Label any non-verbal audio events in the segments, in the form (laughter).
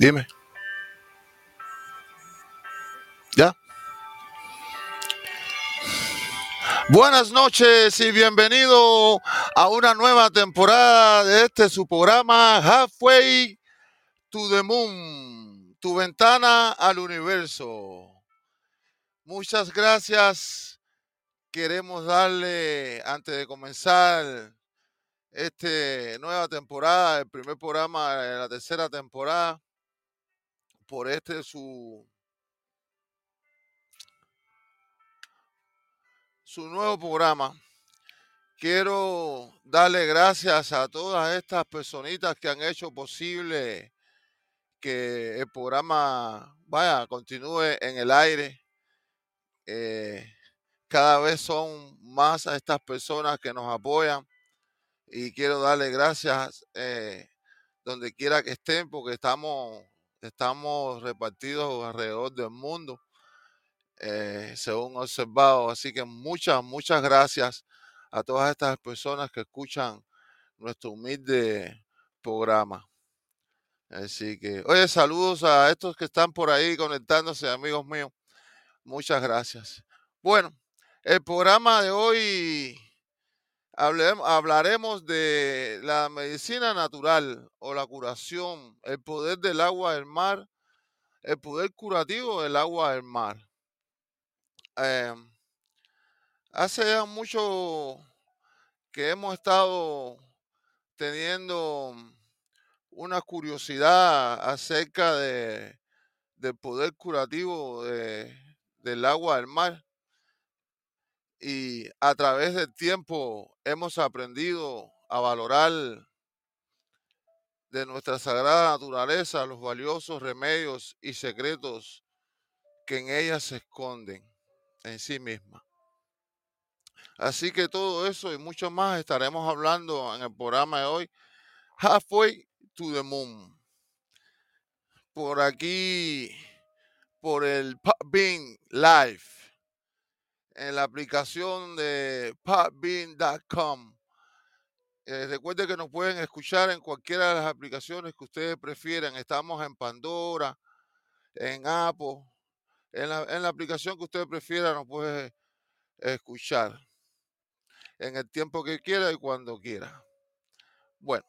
Dime. ¿Ya? Buenas noches y bienvenido a una nueva temporada de este su programa Halfway to the Moon, tu ventana al universo. Muchas gracias. Queremos darle, antes de comenzar esta nueva temporada, el primer programa de la tercera temporada, por este su, su nuevo programa. Quiero darle gracias a todas estas personitas que han hecho posible que el programa vaya, continúe en el aire. Eh, cada vez son más a estas personas que nos apoyan y quiero darle gracias eh, donde quiera que estén porque estamos estamos repartidos alrededor del mundo, eh, según observado. Así que muchas, muchas gracias a todas estas personas que escuchan nuestro humilde programa. Así que, oye, saludos a estos que están por ahí conectándose, amigos míos. Muchas gracias. Bueno, el programa de hoy hablaremos de la medicina natural o la curación, el poder del agua del mar, el poder curativo del agua del mar. Em, hace ya mucho que hemos estado teniendo una curiosidad acerca de, del poder curativo del agua del mar y a través del tiempo hemos aprendido a valorar de nuestra sagrada naturaleza los valiosos remedios y secretos que en ella se esconden en sí misma. Así que todo eso y mucho más estaremos hablando en el programa de hoy, Halfway to the Moon. Por aquí, por el Being Live en la aplicación de podbean.com. Eh, recuerde que nos pueden escuchar en cualquiera de las aplicaciones que ustedes prefieran. Estamos en Pandora, en Apple, en la, en la aplicación que usted prefiera nos puede escuchar en el tiempo que quiera y cuando quiera. Bueno,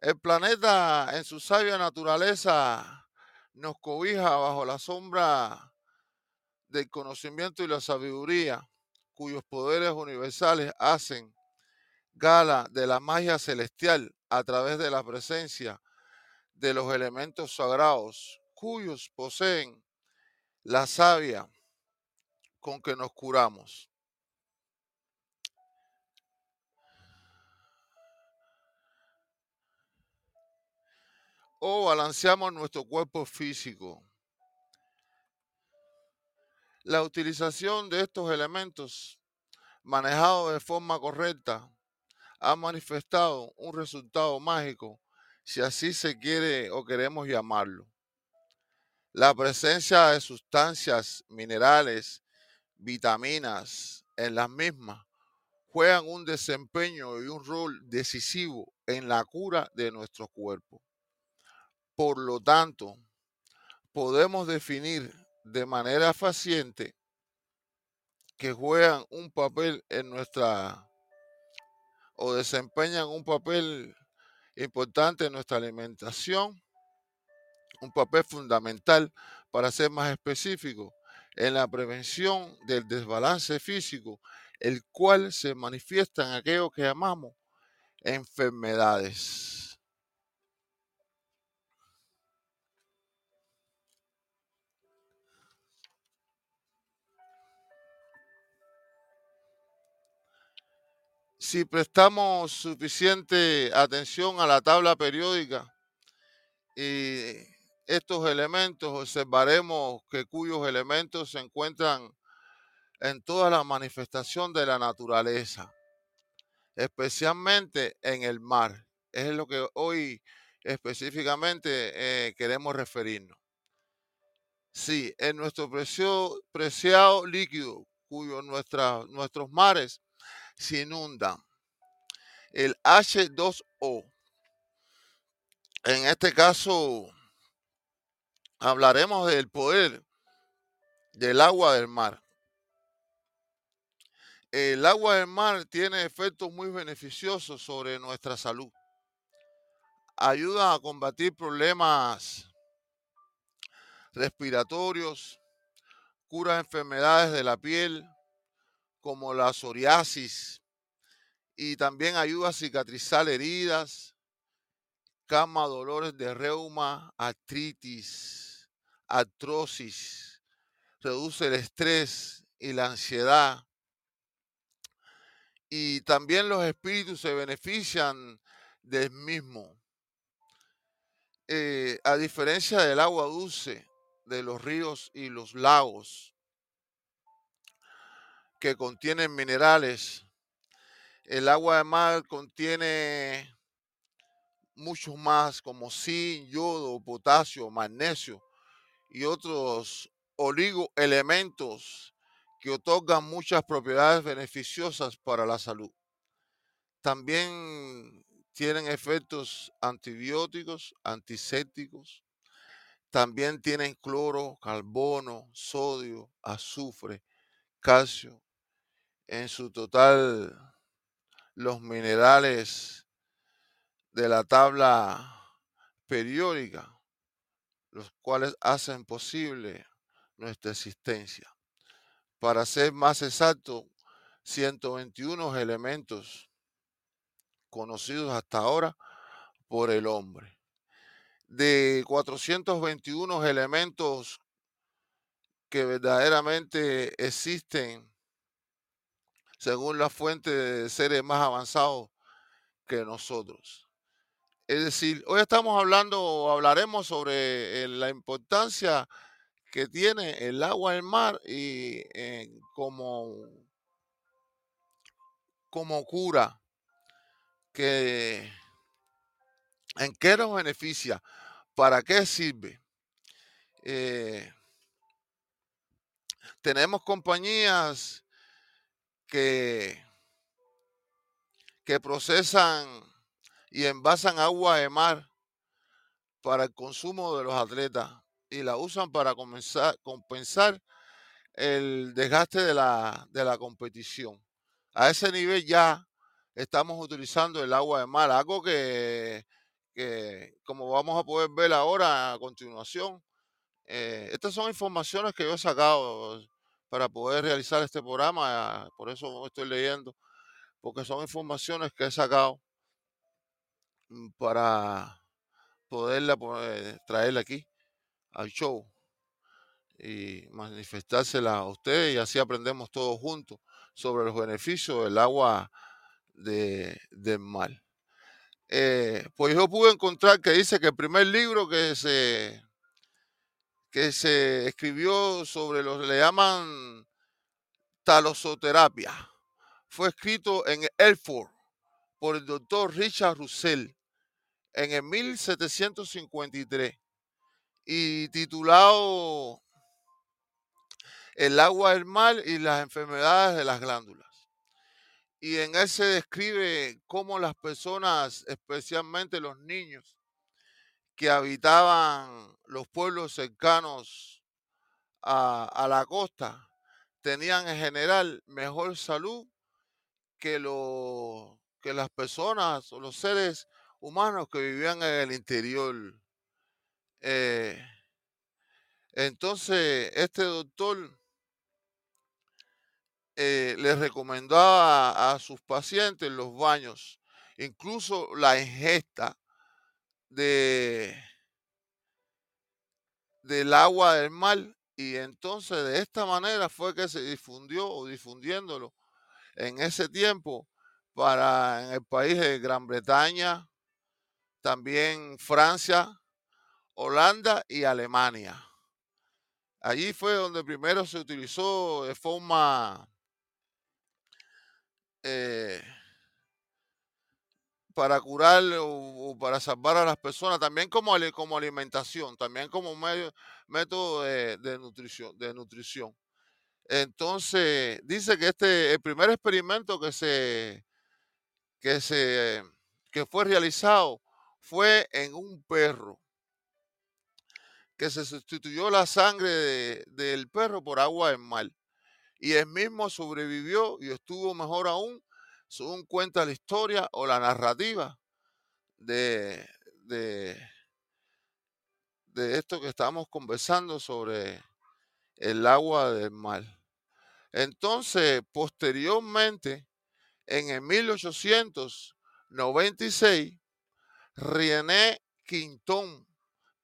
el planeta en su sabia naturaleza nos cobija bajo la sombra del conocimiento y la sabiduría, cuyos poderes universales hacen gala de la magia celestial a través de la presencia de los elementos sagrados, cuyos poseen la savia con que nos curamos. O balanceamos nuestro cuerpo físico la utilización de estos elementos manejados de forma correcta ha manifestado un resultado mágico, si así se quiere o queremos llamarlo. La presencia de sustancias minerales, vitaminas en las mismas juegan un desempeño y un rol decisivo en la cura de nuestro cuerpo. Por lo tanto, podemos definir de manera faciente que juegan un papel en nuestra o desempeñan un papel importante en nuestra alimentación, un papel fundamental para ser más específico en la prevención del desbalance físico, el cual se manifiesta en aquello que llamamos enfermedades. Si prestamos suficiente atención a la tabla periódica y estos elementos, observaremos que cuyos elementos se encuentran en toda la manifestación de la naturaleza, especialmente en el mar. Es lo que hoy específicamente eh, queremos referirnos. Sí, en nuestro preciado, líquido, cuyo nuestros mares se inunda. El H2O, en este caso, hablaremos del poder del agua del mar. El agua del mar tiene efectos muy beneficiosos sobre nuestra salud. Ayuda a combatir problemas respiratorios, cura enfermedades de la piel como la psoriasis y también ayuda a cicatrizar heridas, calma dolores de reuma, artritis, artrosis, reduce el estrés y la ansiedad. Y también los espíritus se benefician del mismo. Eh, a diferencia del agua dulce de los ríos y los lagos que contienen minerales, el agua de mar contiene muchos más como zinc, yodo, potasio, magnesio y otros oligoelementos que otorgan muchas propiedades beneficiosas para la salud. También tienen efectos antibióticos, antisépticos. También tienen cloro, carbono, sodio, azufre, calcio. En su total, los minerales de la tabla periódica, los cuales hacen posible nuestra existencia. Para ser más exacto, 121 elementos conocidos hasta ahora por el hombre. De 421 elementos que verdaderamente existen según la fuente de seres más avanzados que nosotros. Es decir, hoy estamos hablando hablaremos sobre eh, la importancia que tiene el agua del mar y eh, como, como cura que en qué nos beneficia, para qué sirve. Eh, tenemos compañías que, procesan y envasan agua de mar para el consumo de los atletas y la usan para compensar el desgaste de la, de la competición. A ese nivel ya estamos utilizando el agua de mar, algo que, como vamos a poder ver ahora a continuación, eh, estas son informaciones que yo he sacado para poder realizar este programa, por eso estoy leyendo, porque son informaciones que he sacado mm, para poderla traerla aquí al show y manifestársela a ustedes y así aprendemos todos juntos sobre los beneficios del agua de, del mal. Eh, pues yo pude encontrar que dice que el primer libro que se, que se escribió sobre los le llaman talosoterapia. Fue escrito en Elford por el doctor Richard Russell en el 1753 y titulado El agua del mal y las enfermedades de las glándulas. Y en él se describe cómo las personas, especialmente los niños, que habitaban los pueblos cercanos a, la costa, tenían en general mejor salud que, que las personas o los seres humanos que vivían en el interior. Eh, entonces, este doctor eh, les recomendaba a, sus pacientes los baños, incluso la ingesta de, del agua del mar. Y entonces de esta manera fue que se difundió o difundiéndolo en ese tiempo para en el país de Gran Bretaña, también Francia, Holanda y Alemania. Allí fue donde primero se utilizó de forma eh, para curar o, para salvar a las personas, también como, como alimentación, también como medio, método de, nutrición, de nutrición. Entonces, dice que este, el primer experimento que se, que se, que fue realizado fue en un perro que se sustituyó la sangre del perro por agua del mar. Y él mismo sobrevivió y estuvo mejor aún, según cuenta la historia o la narrativa de, de, esto que estamos conversando sobre el agua del mar. Entonces, posteriormente, en el 1896, René Quinton,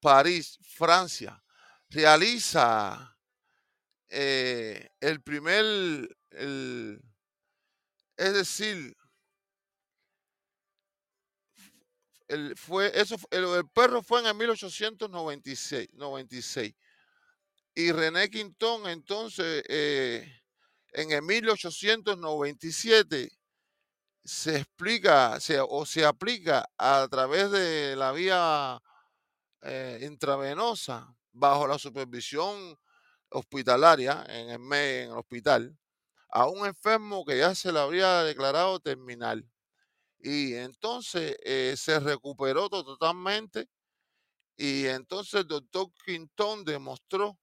París, Francia, realiza eh, el primer, es decir, el, fue, eso, el, perro fue en el 1896, 96, y René Quinton entonces eh, en el 1897 se explica o se aplica a través de la vía eh, intravenosa bajo la supervisión hospitalaria en el, en el hospital a un enfermo que ya se le había declarado terminal. Y entonces eh, se recuperó totalmente y entonces el doctor Quintón demostró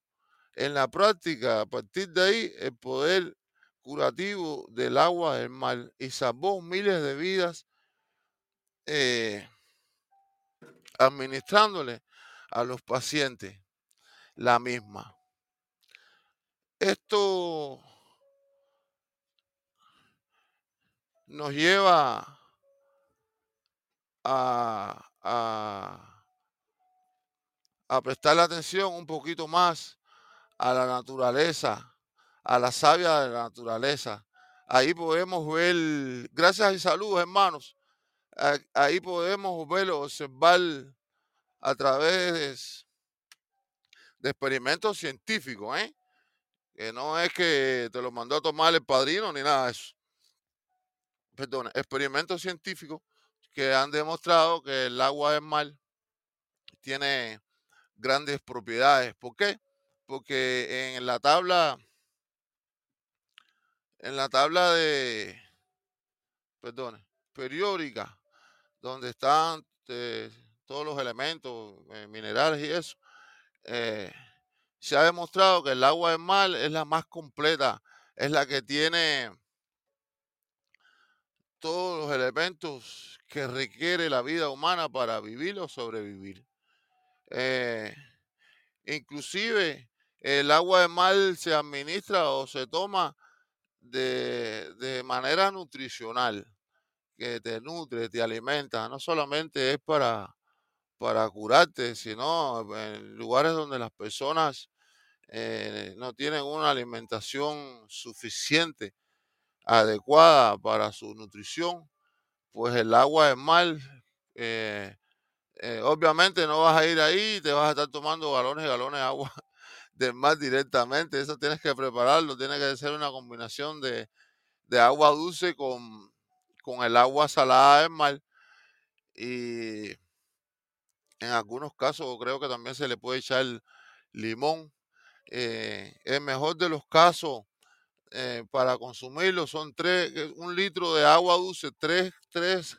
en la práctica, a partir de ahí, el poder curativo del agua del mar y salvó miles de vidas eh, administrándole a los pacientes la misma. Esto nos lleva a, a, prestar la atención un poquito más a la naturaleza, a la savia de la naturaleza. Ahí podemos ver, gracias y saludos hermanos, ahí podemos ver, observar a través de experimentos científicos, ¿eh? que no es que te lo mandó a tomar el padrino ni nada de eso. Perdón, experimentos científicos que han demostrado que el agua del mar tiene grandes propiedades. ¿Por qué? porque en la tabla, en la tabla de, perdón, periódica, donde están eh, todos los elementos eh, minerales y eso, eh, se ha demostrado que el agua del mar es la más completa, es la que tiene todos los elementos que requiere la vida humana para vivir o sobrevivir. inclusive el agua de mar se administra o se toma de, manera nutricional, que te nutre, te alimenta. No solamente es para, para curarte, sino en lugares donde las personas eh, no tienen una alimentación suficiente, adecuada para su nutrición, pues el agua de mar, eh, eh, obviamente no vas a ir ahí y te vas a estar tomando galones y galones de agua (laughs) del mar directamente. Eso tienes que prepararlo, tiene que ser una combinación de, agua dulce con, con, el agua salada del mar. Y en algunos casos creo que también se le puede echar limón. Eh, el mejor de los casos eh, para consumirlo son tres, eh, un litro de agua dulce, tres, tres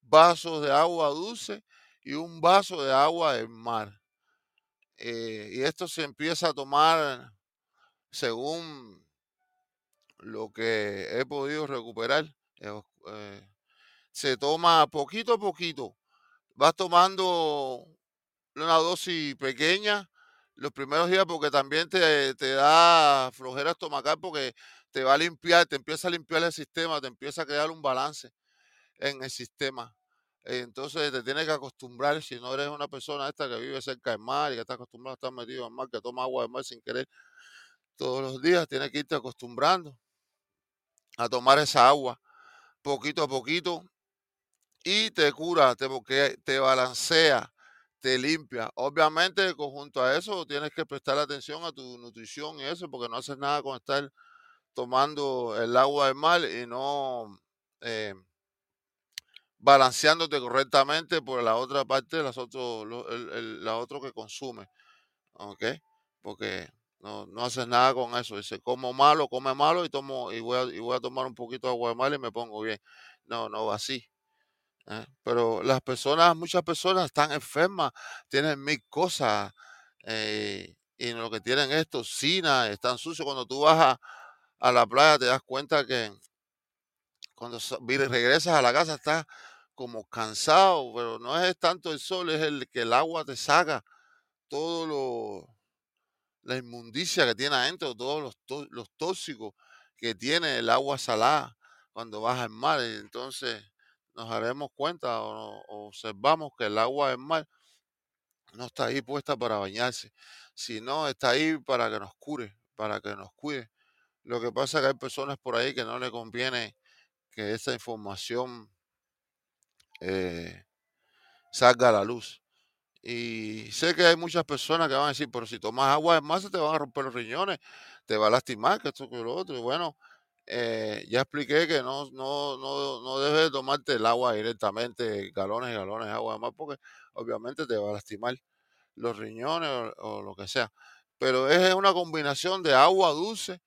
vasos de agua dulce y un vaso de agua del mar. Eh, y esto se empieza a tomar según lo que he podido recuperar. Se toma poquito a poquito. Vas tomando una dosis pequeña los primeros días porque también te, te da flojera estomacal porque te va a limpiar, te empieza a limpiar el sistema, te empieza a crear un balance en el sistema. Entonces te tienes que acostumbrar, si no eres una persona esta que vive cerca del mar y que está acostumbrado a estar metido en mar, que toma agua del mar sin querer todos los días, tienes que irte acostumbrando a tomar esa agua poquito a poquito y te cura, te, te balancea, te limpia. Obviamente, conjunto a eso, tienes que prestar atención a tu nutrición y eso, porque no haces nada con estar tomando el agua del mar y no... Eh, balanceándote correctamente por la otra parte, las otro, la otro que consume. ¿Ok? Porque no, no haces nada con eso. Dice, como malo, come malo y tomo y voy a, y voy a tomar un poquito de agua de mal y me pongo bien. No, no va así. ¿Eh? Pero las personas, muchas personas están enfermas, tienen mil cosas eh, y lo que tienen es toxina, están sucios. Cuando tú vas a, a la playa te das cuenta que cuando regresas a la casa estás como cansado, pero no es tanto el sol, es el que el agua te saca todo lo, la inmundicia que tiene adentro, todos los, los tóxicos que tiene el agua salada cuando vas al mar. entonces nos haremos cuenta o, observamos que el agua del mar no está ahí puesta para bañarse, sino está ahí para que nos cure, para que nos cuide. Lo que pasa es que hay personas por ahí que no le conviene que esa información eh, salga a la luz. Y sé que hay muchas personas que van a decir, pero si tomas agua de mar se te van a romper los riñones, te va a lastimar, que esto, que lo otro. Y bueno, eh, ya expliqué que no, no, no, no debes de tomarte el agua directamente, galones y galones de agua de mar, porque obviamente te va a lastimar los riñones o, o lo que sea. Pero es una combinación de agua dulce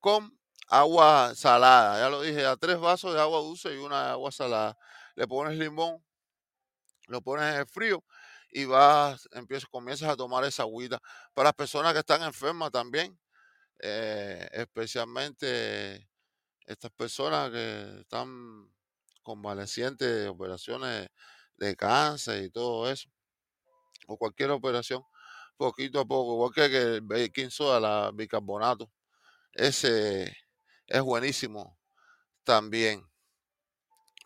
con agua salada. Ya lo dije, a tres vasos de agua dulce y una de agua salada. Le pones limón, lo pones en el frío y vas, empiezas, comienzas a tomar esa agüita. Para las personas que están enfermas también, eh, especialmente estas personas que están convalecientes de operaciones de cáncer y todo eso, o cualquier operación, poquito a poco, igual que el baking soda, la bicarbonato, ese es buenísimo también.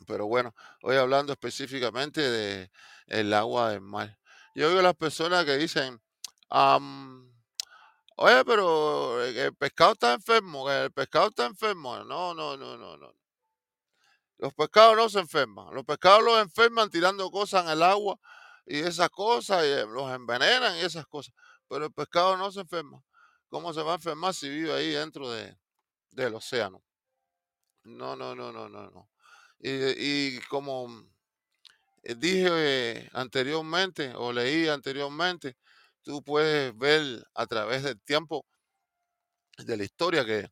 Pero bueno, hoy hablando específicamente de el agua del mar. Yo a las personas que dicen, am, oye, pero el el pescado está enfermo, el pescado está enfermo. No, no, no, no, no. Los pescados no se enferman. Los pescados los enferman tirando cosas en el agua y esas cosas, y eh, los envenenan y esas cosas. Pero el pescado no se enferma. ¿Cómo se va a enfermar si vive ahí dentro de, del océano? No, no, no, no, no, no. Y, y como eh, dije eh, anteriormente o leí anteriormente, tú puedes ver a través del tiempo, de la historia, que,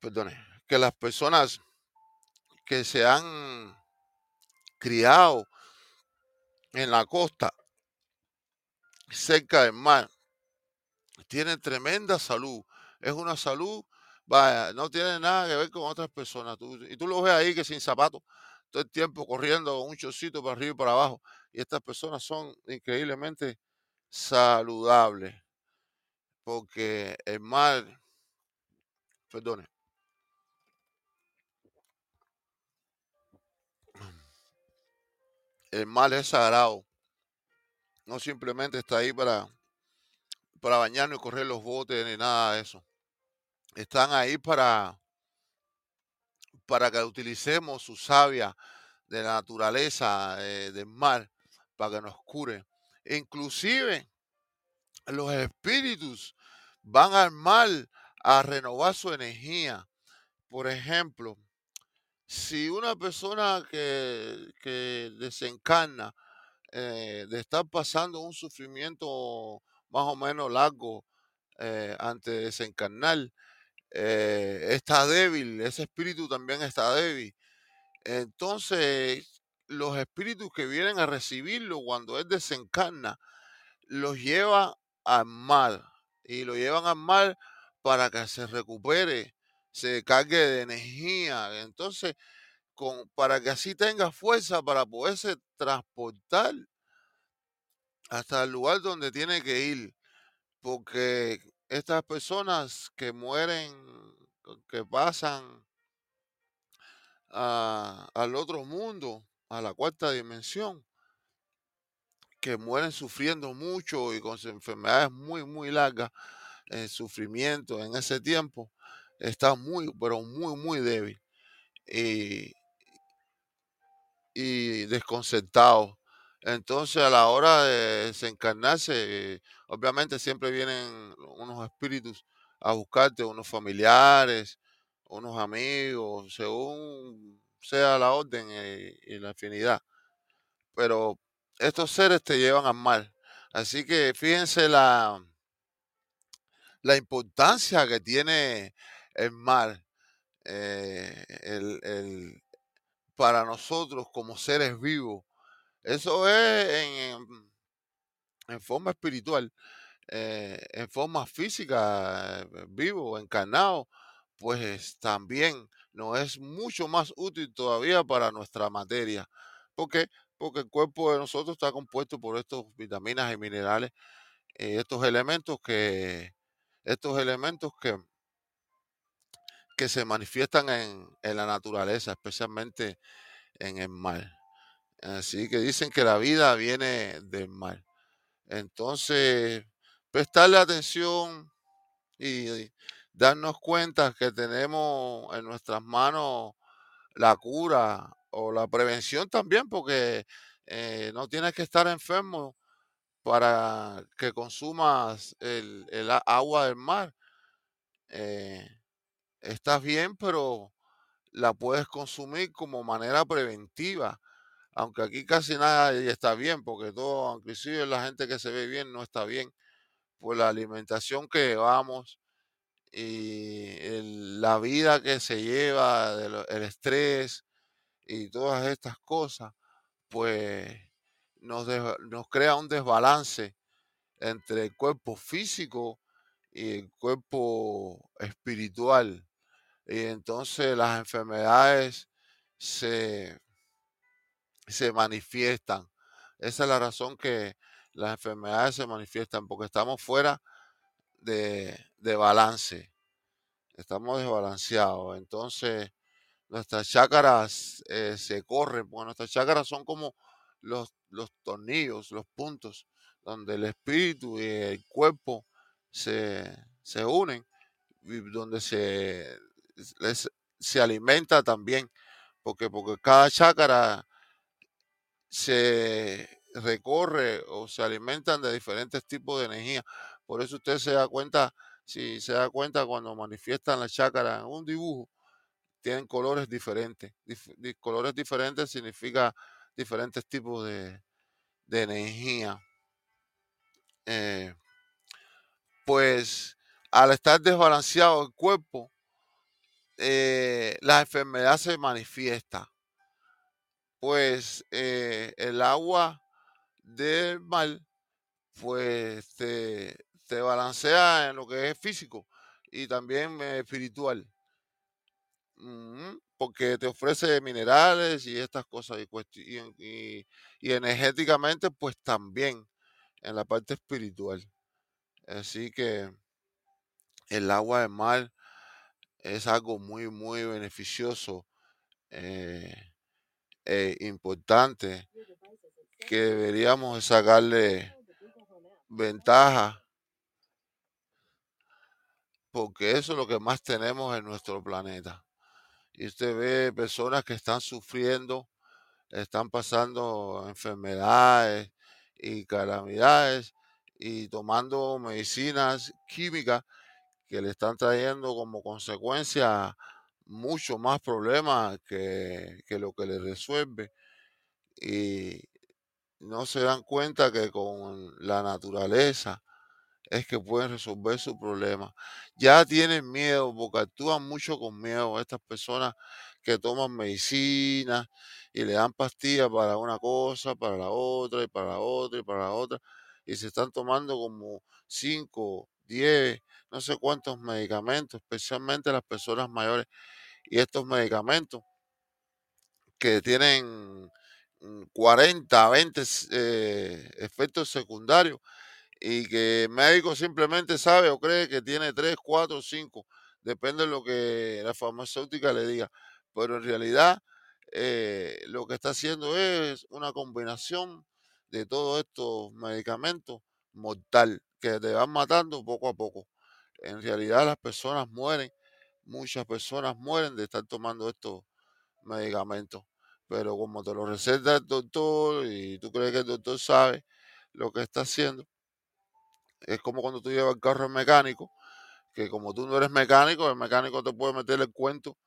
perdone, que las personas que se han criado en la costa, cerca del mar, tienen tremenda salud. Es una salud, no tiene nada que ver con otras personas. Tú- y tú lo ves ahí que sin zapatos, todo el tiempo corriendo con un chocito para arriba y para abajo. Y estas personas son increíblemente saludables, porque el mar, perdone, el mar es sagrado. No simplemente está ahí para, para bañarnos y correr los botes ni nada de eso. Están ahí para, para que utilicemos su savia de la naturaleza eh, del mar para que nos cure. Inclusive los espíritus van al mar a renovar su energía. Por ejemplo, si una persona que, que desencarna eh, de estar pasando un sufrimiento más o menos largo eh, antes de desencarnar, eh, está débil, ese espíritu también está débil. Entonces, los espíritus que vienen a recibirlo cuando él desencarna, los lleva al mar y lo llevan al mar para que se recupere, se cargue de energía. Entonces, con, para que así tenga fuerza para poderse transportar hasta el lugar donde tiene que ir. Porque estas personas que mueren, que pasan a- al otro mundo, a la cuarta dimensión, que mueren sufriendo mucho y con enfermedades muy, muy largas, el sufrimiento en ese tiempo está muy, pero muy, muy débil y, y desconcertado. Entonces, a la hora de desencarnarse, eh, obviamente siempre vienen unos espíritus a buscarte, unos familiares, unos amigos, según sea la orden eh, y la afinidad. Pero estos seres te llevan al mar. Así que fíjense la, la importancia que tiene el mar eh, el- el- para nosotros como seres vivos. Eso es en, forma espiritual, eh, en forma física, vivo, encarnado, pues también nos es mucho más útil todavía para nuestra materia. ¿Por qué? Porque el cuerpo de nosotros está compuesto por estos vitaminas y minerales, eh, estos elementos que, estos elementos que, que se manifiestan en, en la naturaleza, especialmente en el mar. Así que dicen que la vida viene del mar. Entonces, prestarle atención y darnos cuenta que tenemos en nuestras manos la cura o la prevención también, porque eh, no tienes que estar enfermo para que consumas el, agua del mar. Eh, estás bien, pero la puedes consumir como manera preventiva. Aunque aquí casi nadie está bien, porque todo, inclusive la gente que se ve bien no está bien por la alimentación que llevamos y la vida que se lleva, el estrés y todas estas cosas, pues nos, nos crea un desbalance entre el cuerpo físico y el cuerpo espiritual. Y entonces las enfermedades se, se manifiestan. Esa es la razón que las enfermedades se manifiestan, porque estamos fuera de, de balance, estamos desbalanceados. Entonces, nuestras chácaras eh, se corren, porque nuestras chácaras son como los, los tornillos, los puntos, donde el espíritu y el cuerpo se, se unen, y donde se, les- se alimenta también, porque, porque cada chácara se recorre o se alimentan de diferentes tipos de energía. Por eso usted se da cuenta, si se da cuenta cuando manifiestan la chácara en un dibujo, tienen colores diferentes. Dif- di- colores diferentes significa diferentes tipos de, de energía. Eh, pues al estar desbalanceado el cuerpo, eh, la enfermedad se manifiesta. Pues eh, el agua del mar pues te balancea en lo que es físico y también eh, espiritual, porque te ofrece minerales y estas cosas y, y en- y- y energéticamente pues también en la parte espiritual. Así que el agua del mar es algo muy, muy beneficioso eh, e importante que deberíamos de sacarle ventaja porque eso es lo que más tenemos en nuestro planeta. y usted ve personas que están sufriendo, están pasando enfermedades y calamidades y tomando medicinas químicas que le están trayendo como consecuencia mucho más problemas que, que lo que le resuelve y no se dan cuenta que con la naturaleza es que pueden resolver su problema. Ya tienen miedo porque actúan mucho con miedo estas personas que toman medicina y le dan pastillas para una cosa, para la otra y para la otra y para la otra y se están tomando como 5, 10, no sé cuántos medicamentos, especialmente las personas mayores y estos medicamentos que tienen mm, 40, 20 eh, efectos secundarios y que el médico simplemente sabe o cree que tiene tres, cuatro, cinco, depende de lo que la farmacéutica le diga. Pero en realidad eh, lo que está haciendo es una combinación de todos estos medicamentos mortal que te van matando poco a poco. En realidad las personas mueren, muchas personas mueren de estar tomando estos medicamentos. Pero como te lo receta el doctor y tú crees que el doctor sabe lo que está haciendo, es como cuando tú llevas el carro al mecánico, que como tú no eres mecánico, el mecánico te puede meter el cuento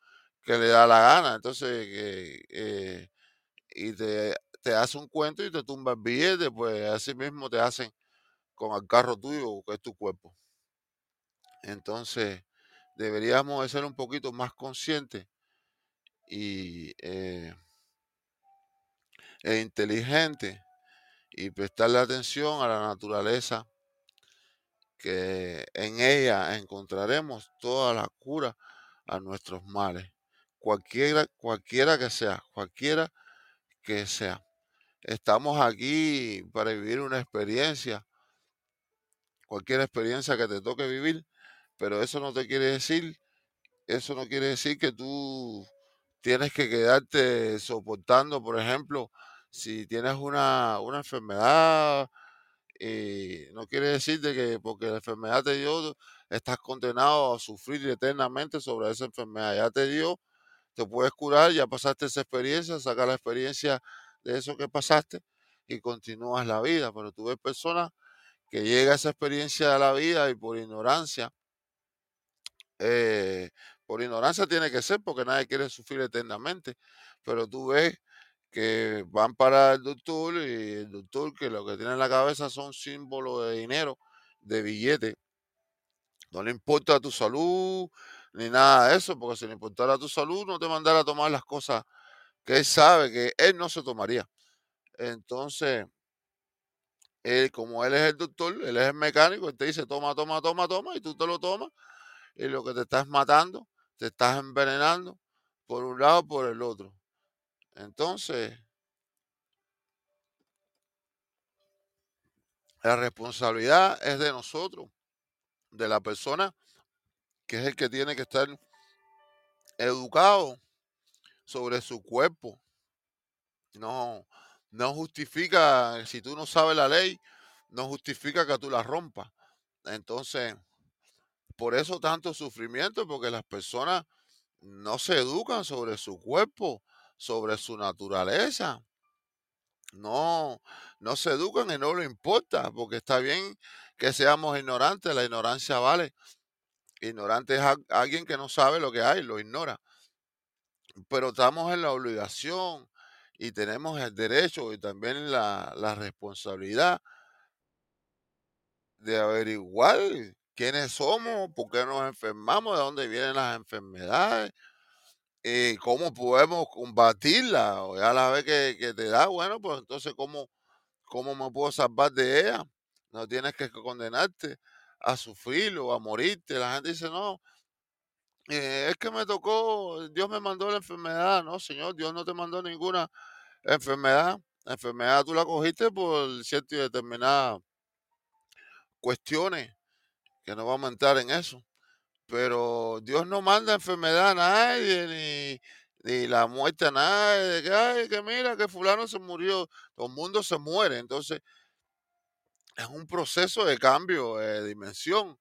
que le da la gana. Entonces, eh, y te, te hace un cuento y te tumba el billete, pues así mismo te hacen con el carro tuyo, que es tu cuerpo. Entonces, deberíamos de ser un poquito más conscientes y eh, e inteligentes y prestarle atención a la naturaleza, que en ella encontraremos toda la cura a nuestros males, cualquiera, cualquiera que sea, cualquiera que sea. Estamos aquí para vivir una experiencia, cualquier experiencia que te toque vivir, pero eso no te quiere decir, eso no quiere decir que tú tienes que quedarte soportando, por ejemplo, si tienes una, una enfermedad, y no quiere decir de que porque la enfermedad te dio, estás condenado a sufrir eternamente sobre esa enfermedad. Ya te dio, te puedes curar, ya pasaste esa experiencia, saca la experiencia de eso que pasaste y continúas la vida. Pero tú ves personas que llega esa experiencia de la vida y por ignorancia, eh, por ignorancia tiene que ser porque nadie quiere sufrir eternamente, pero tú ves que van para el doctor y el doctor que lo que tiene en la cabeza son símbolos de dinero, de billete. No le importa tu salud ni nada de eso, porque si le importara tu salud no te mandara a tomar las cosas que él sabe que él no se tomaría. Entonces, él, como él es el doctor, él es el mecánico, él te dice toma, toma, toma, toma, y tú te lo tomas, y lo que te estás matando, te estás envenenando por un lado por el otro. Entonces, la responsabilidad es de nosotros, de la persona que es el que tiene que estar educado sobre su cuerpo. No, no justifica, si tú no sabes la ley, no justifica que tú la rompas. Entonces, por eso tanto sufrimiento, porque las personas no se educan sobre su cuerpo, sobre su naturaleza. No, no se educan y no le importa, porque está bien que seamos ignorantes, la ignorancia vale. Ignorante es alguien que no sabe lo que hay, lo ignora. Pero estamos en la obligación y tenemos el derecho y también la, la responsabilidad de averiguar quiénes somos, por qué nos enfermamos, de dónde vienen las enfermedades, y cómo podemos combatirla. O ya la vez que, que te da, bueno, pues entonces, ¿cómo, ¿cómo me puedo salvar de ella? No tienes que condenarte a sufrir o a morirte. La gente dice, no, eh, es que me tocó, Dios me mandó la enfermedad. No, Señor, Dios no te mandó ninguna enfermedad. La enfermedad tú la cogiste por ciertas y determinadas cuestiones, que no vamos a entrar en eso. Pero Dios no manda enfermedad a nadie, ni, ni la muerte a nadie, que, ay, que mira, que fulano se murió, todo el mundo se muere. Entonces, es un proceso de cambio de dimensión.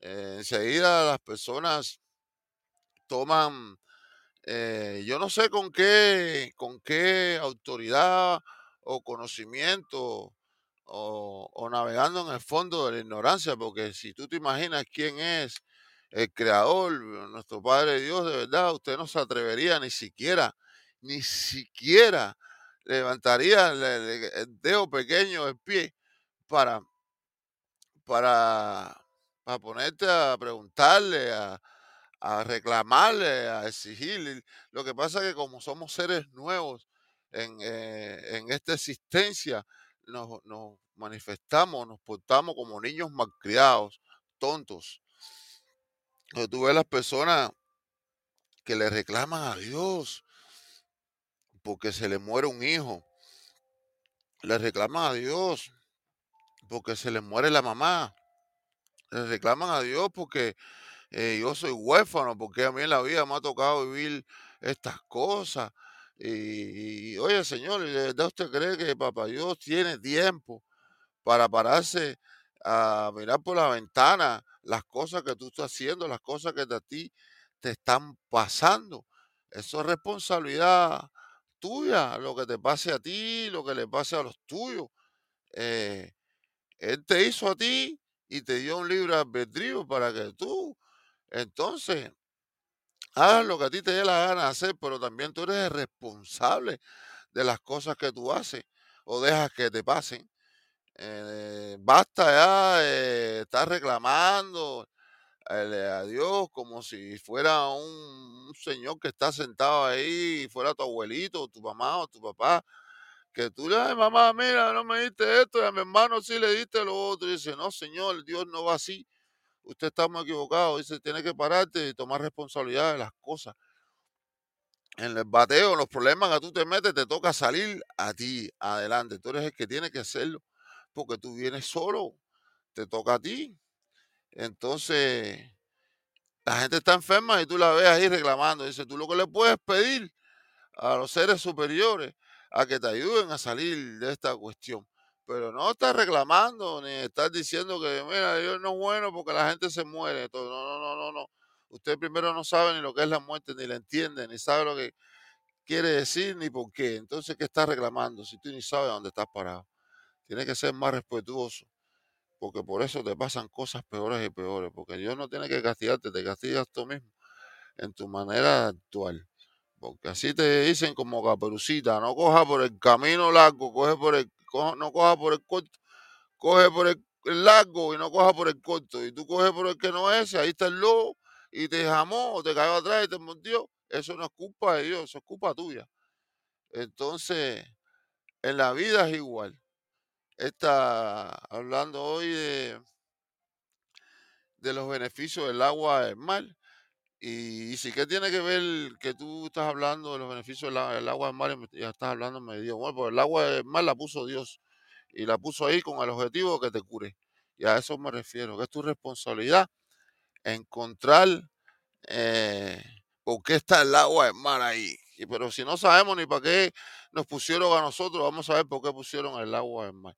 Eh, enseguida las personas toman, eh, yo no sé con qué, con qué autoridad o conocimiento o, o navegando en el fondo de la ignorancia, porque si tú te imaginas quién es el creador, nuestro Padre Dios, de verdad, usted no se atrevería ni siquiera, ni siquiera levantaría el, dedo pequeño del pie para, para, para ponerte a preguntarle, a, a reclamarle, a exigirle. Lo que pasa es que como somos seres nuevos en, eh, en esta existencia, nos, nos manifestamos, nos portamos como niños malcriados, tontos. Cuando tú ves las personas que le reclaman a Dios porque se le muere un hijo, le reclaman a Dios porque se le muere la mamá, le reclaman a Dios porque eh, yo soy huérfano, porque a mí en la vida me ha tocado vivir estas cosas. Y, y, oye, Señor, ¿de verdad usted cree que Papá Dios tiene tiempo para pararse a mirar por la ventana las cosas que tú estás haciendo, las cosas que de a ti te están pasando? Eso es responsabilidad tuya, lo que te pase a ti, lo que le pase a los tuyos. Eh, él te hizo a ti y te dio un libre albedrío para que tú, entonces, hagas lo que a ti te dé la gana de hacer, pero también tú eres el responsable de las cosas que tú haces o dejas que te pasen. Eh, basta ya de estar reclamando eh, a Dios como si fuera un, señor que está sentado ahí, fuera tu abuelito, tu mamá o tu papá, que tú le dices, mamá, mira, no me diste esto, y a mi hermano sí le diste lo otro. Y dice, no, señor, Dios no va así. Usted está muy equivocado. Dice, tiene que pararte y tomar responsabilidad de las cosas. En el bateo, en los problemas que tú te metes, te toca salir a ti, adelante. Tú eres el que tiene que hacerlo, porque tú vienes solo. Te toca a ti. Entonces, la gente está enferma y tú la ves ahí reclamando. Dice, tú lo que le puedes pedir a los seres superiores a que te ayuden a salir de esta cuestión. Pero no estás reclamando ni estás diciendo que, mira, Dios no es bueno porque la gente se muere. No, no, no, no, no. Usted primero no sabe ni lo que es la muerte, ni la entiende, ni sabe lo que quiere decir, ni por qué. Entonces, ¿qué estás reclamando si tú ni sabes dónde estás parado? Tienes que ser más respetuoso, porque por eso te pasan cosas peores y peores, porque Dios no tiene que castigarte, te castigas tú mismo en tu manera actual. Porque así te dicen como caperucita, no coja por el camino largo, coge por el, no coja por el corto, coge por el, largo y no coja por el corto. Y tú coges por el que no es, ahí está el lobo y te jamó o te cayó atrás y te mordió. Eso no es culpa de Dios, eso es culpa tuya. Entonces, en la vida es igual. Está hablando hoy de, de los beneficios del agua del mar. Y, si qué tiene que ver que tú estás hablando de los beneficios del, agua del mar y estás hablando me Dios. Bueno, pues el agua del mar la puso Dios y la puso ahí con el objetivo de que te cure. Y a eso me refiero, que es tu responsabilidad encontrar eh, por qué está el agua del mar ahí. pero si no sabemos ni para qué nos pusieron a nosotros, vamos a ver por qué pusieron el agua del mar.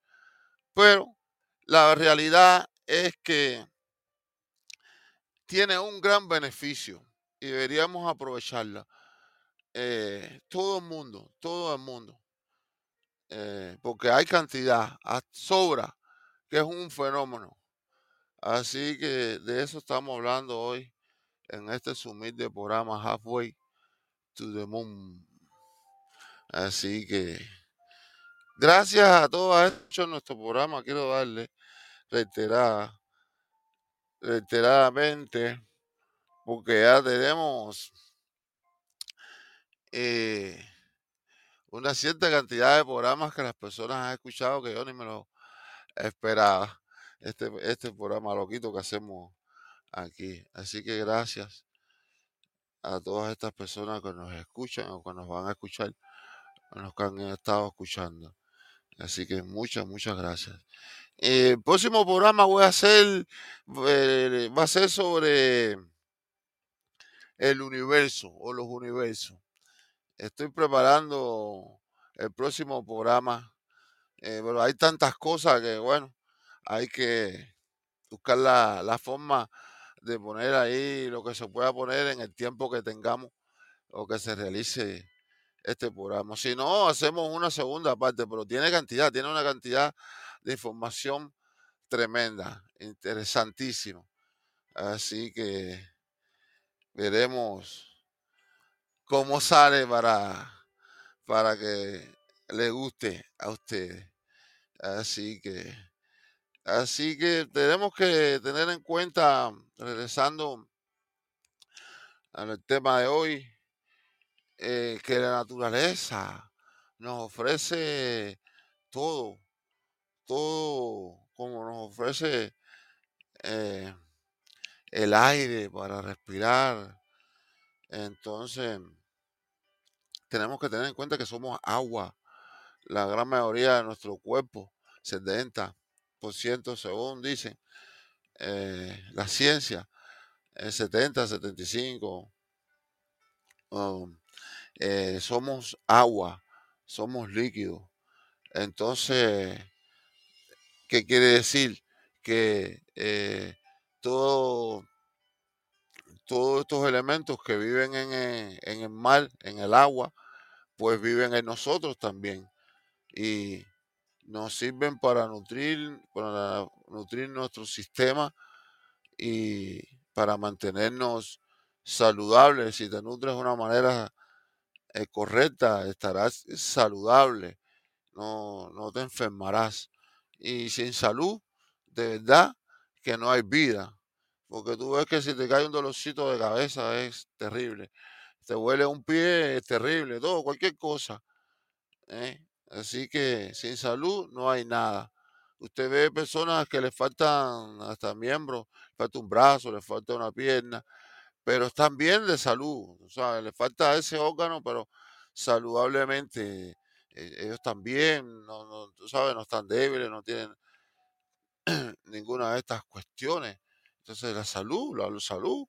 Pero la realidad es que tiene un gran beneficio y deberíamos aprovecharla. Eh, todo el mundo, todo el mundo. Eh, porque hay cantidad, sobra, que es un fenómeno. Así que de eso estamos hablando hoy en este de programa Halfway to the Moon. Así que gracias a todos hecho nuestro programa. Quiero darle reiterada reiteradamente, porque ya tenemos eh, una cierta cantidad de programas que las personas han escuchado que yo ni me lo esperaba. Este, este programa loquito que hacemos aquí. Así que gracias a todas estas personas que nos escuchan o que nos van a escuchar, los que han estado escuchando. Así que muchas, muchas gracias. Eh, el próximo programa voy a hacer, eh, va a ser sobre el universo o los universos. Estoy preparando el próximo programa, eh, pero hay tantas cosas que, bueno, hay que buscar la, la forma de poner ahí lo que se pueda poner en el tiempo que tengamos o que se realice este programa. Si no, hacemos una segunda parte, pero tiene cantidad, tiene una cantidad de información tremenda, interesantísimo. Así que veremos cómo sale para, para que le guste a ustedes. Así que, así que tenemos que tener en cuenta, regresando al tema de hoy, eh, que la naturaleza nos ofrece todo, todo como nos ofrece eh, el aire para respirar. Entonces, tenemos que tener en cuenta que somos agua. La gran mayoría de nuestro cuerpo, 70% según dicen eh, la ciencia, el 70, 75, somos agua, somos líquidos. Entonces, ¿qué quiere decir? Que eh, todo, todos estos elementos que viven en el, en el mar, en el agua, pues viven en nosotros también. Y nos sirven para nutrir, para nutrir nuestro sistema y para mantenernos saludables. Si te nutres de una manera eh, correcta, estarás saludable, no, no te enfermarás. Y sin salud, de verdad que no hay vida. Porque tú ves que si te cae un dolorcito de cabeza es terrible. Te huele un pie, es terrible, todo, cualquier cosa. ¿eh? Así que sin salud no hay nada. Usted ve personas que le faltan hasta miembros, le falta un brazo, le falta una pierna, pero están bien de salud, o sea, le falta ese órgano, pero saludablemente eh, ellos están bien, no, no, sabes, no están débiles, no tienen (clears throat) ninguna de estas cuestiones. Entonces la salud, la, salud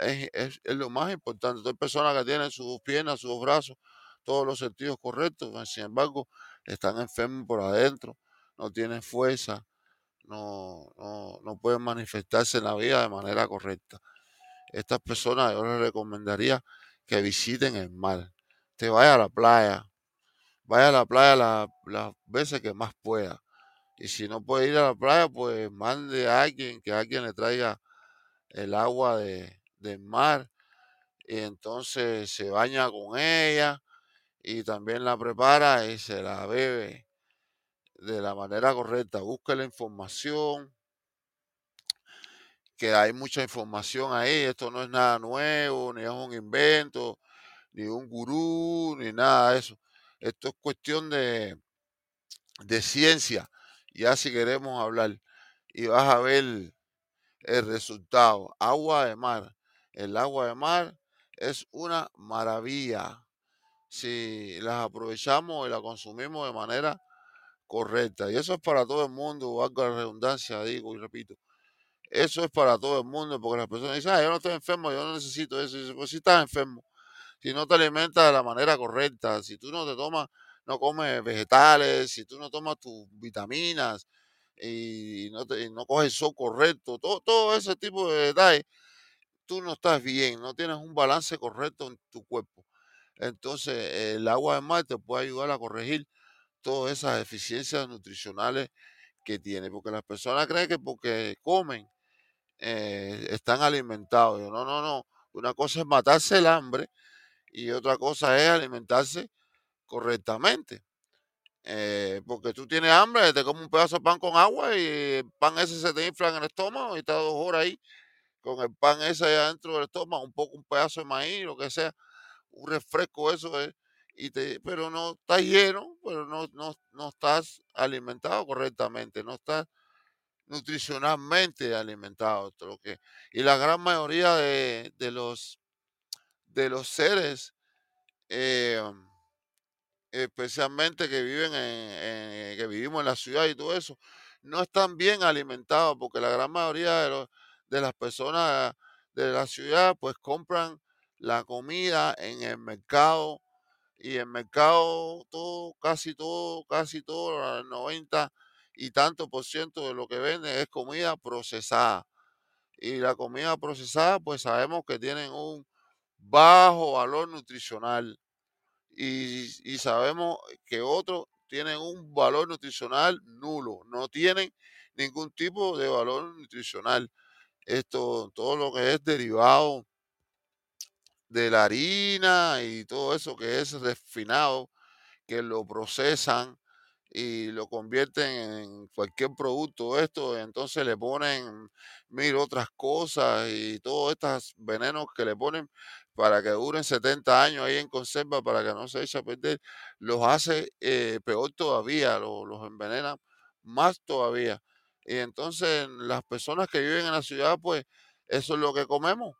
es, es, lo más importante. Hay personas que tienen sus piernas, sus brazos, todos los sentidos correctos, sin embargo, están enfermos por adentro, no tienen fuerza, no, no, no pueden manifestarse en la vida de manera correcta. Estas personas yo les recomendaría que visiten el mar. Te vaya a la playa, vaya a la playa las, veces que más pueda. Y si no puede ir a la playa, pues mande a alguien, que alguien le traiga el agua de, del mar. Y entonces se baña con ella y también la prepara y se la bebe de la manera correcta. Busque la información, que hay mucha información ahí. Esto no es nada nuevo, ni es un invento, ni un gurú, ni nada de eso. Esto es cuestión de, de ciencia. Ya si queremos hablar, y vas a ver el resultado. Agua de mar. El agua de mar es una maravilla si las aprovechamos y la consumimos de manera correcta. Y eso es para todo el mundo, valga la redundancia, digo y repito. Eso es para todo el mundo, porque las personas dicen, ah, yo no estoy enfermo, yo no necesito eso. Pues si estás enfermo, si no te alimentas de la manera correcta, si tú no te tomas, no comes vegetales, si tú no tomas tus vitaminas y no, no coges el sol correcto, todo, todo ese tipo de detalles, tú no estás bien, no tienes un balance correcto en tu cuerpo. Entonces, el agua de mar te puede ayudar a corregir todas esas deficiencias nutricionales que tiene, porque las personas creen que porque comen eh, están alimentados. No, no, no. Una cosa es matarse el hambre y otra cosa es alimentarse correctamente. Eh, porque tú tienes hambre, te comes un pedazo de pan con agua y el pan ese se te infla en el estómago y estás dos horas ahí con el pan ese ahí adentro del estómago, un poco un pedazo de maíz, lo que sea, un refresco, eso es, y te, pero no estás lleno, pero no, no, no estás alimentado correctamente, no estás nutricionalmente alimentado. esto lo que, y la gran mayoría de, de los, de los seres, eh, especialmente que viven en, que vivimos en la ciudad y todo eso, no están bien alimentados porque la gran mayoría de, de las personas de la ciudad pues compran la comida en el mercado y el mercado todo, casi todo, casi todo, el 90 y tanto por ciento de lo que venden es comida procesada. Y la comida procesada pues sabemos que tienen un bajo valor nutricional y, y sabemos que otros tienen un valor nutricional nulo, no tienen ningún tipo de valor nutricional. Esto, todo lo que es derivado de la harina y todo eso que es refinado, que lo procesan y lo convierten en cualquier producto esto, entonces le ponen mil otras cosas y todos estos venenos que le ponen para que duren 70 años ahí en conserva para que no se eche a perder, los hace eh, peor todavía, lo- los envenena más todavía. Y entonces las personas que viven en la ciudad, pues eso es lo que comemos,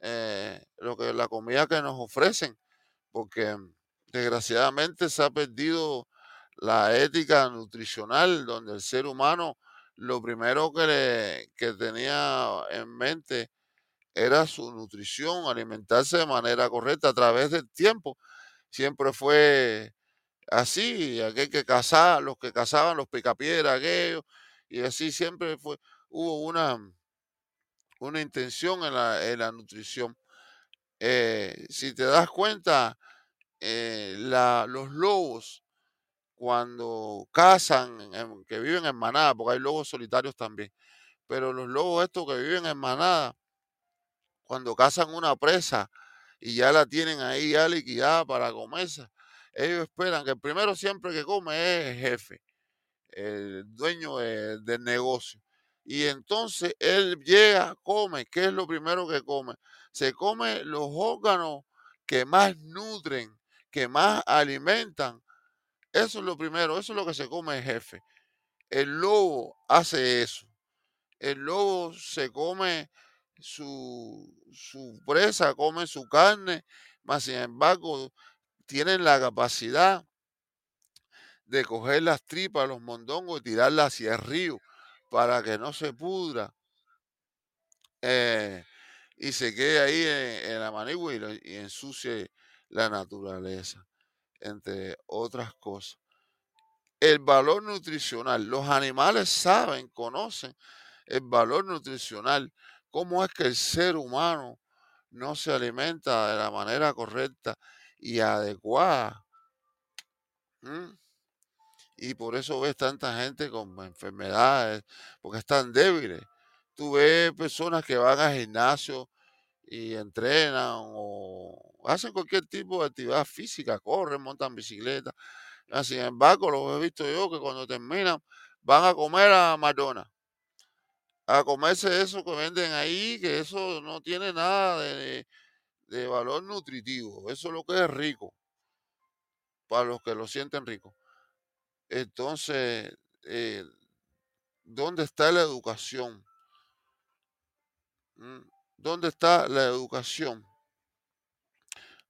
eh, lo que la comida que nos ofrecen, porque desgraciadamente se ha perdido la ética nutricional, donde el ser humano lo primero que, tenía en mente era su nutrición, alimentarse de manera correcta a través del tiempo. Siempre fue así, aquel que cazaba, los que cazaban, los picapiedras, aquellos, y así siempre fue, hubo una, una intención en la, en la nutrición. Eh, si te das cuenta, eh, la- los lobos cuando cazan, que viven en manada, porque hay lobos solitarios también, pero los lobos estos que viven en manada, cuando cazan una presa y ya la tienen ahí ya liquidada para comerse, ellos esperan que el primero siempre que come es el jefe, el dueño de- del negocio. Y entonces él llega, come, ¿qué es lo primero que come? Se come los órganos que más nutren, que más alimentan Eso es lo primero, eso es lo que se come el jefe. El lobo hace eso. El lobo se come su, su presa, come su carne, mas sin embargo tienen la capacidad de coger las tripas, los mondongos y tirarlas hacia el río para que no se pudra eh, y se quede ahí en, en la manigua y, y ensucie la naturaleza, entre otras cosas. El valor nutricional, los animales saben, conocen el valor nutricional, cómo es que el ser humano no se alimenta de la manera correcta y adecuada. ¿m? Y por eso ves tanta gente con enfermedades, porque están débiles. Tú ves personas que van al gimnasio y entrenan o hacen cualquier tipo de actividad física, corren, montan bicicleta. Sin embargo, lo he visto yo que cuando terminan van a comer a McDonald's, a comerse eso que venden ahí, que eso no tiene nada de, de valor nutritivo. Eso es lo que es rico, para los que lo sienten rico. Entonces, eh, ¿dónde está la educación? ¿Mm? ¿Dónde está la educación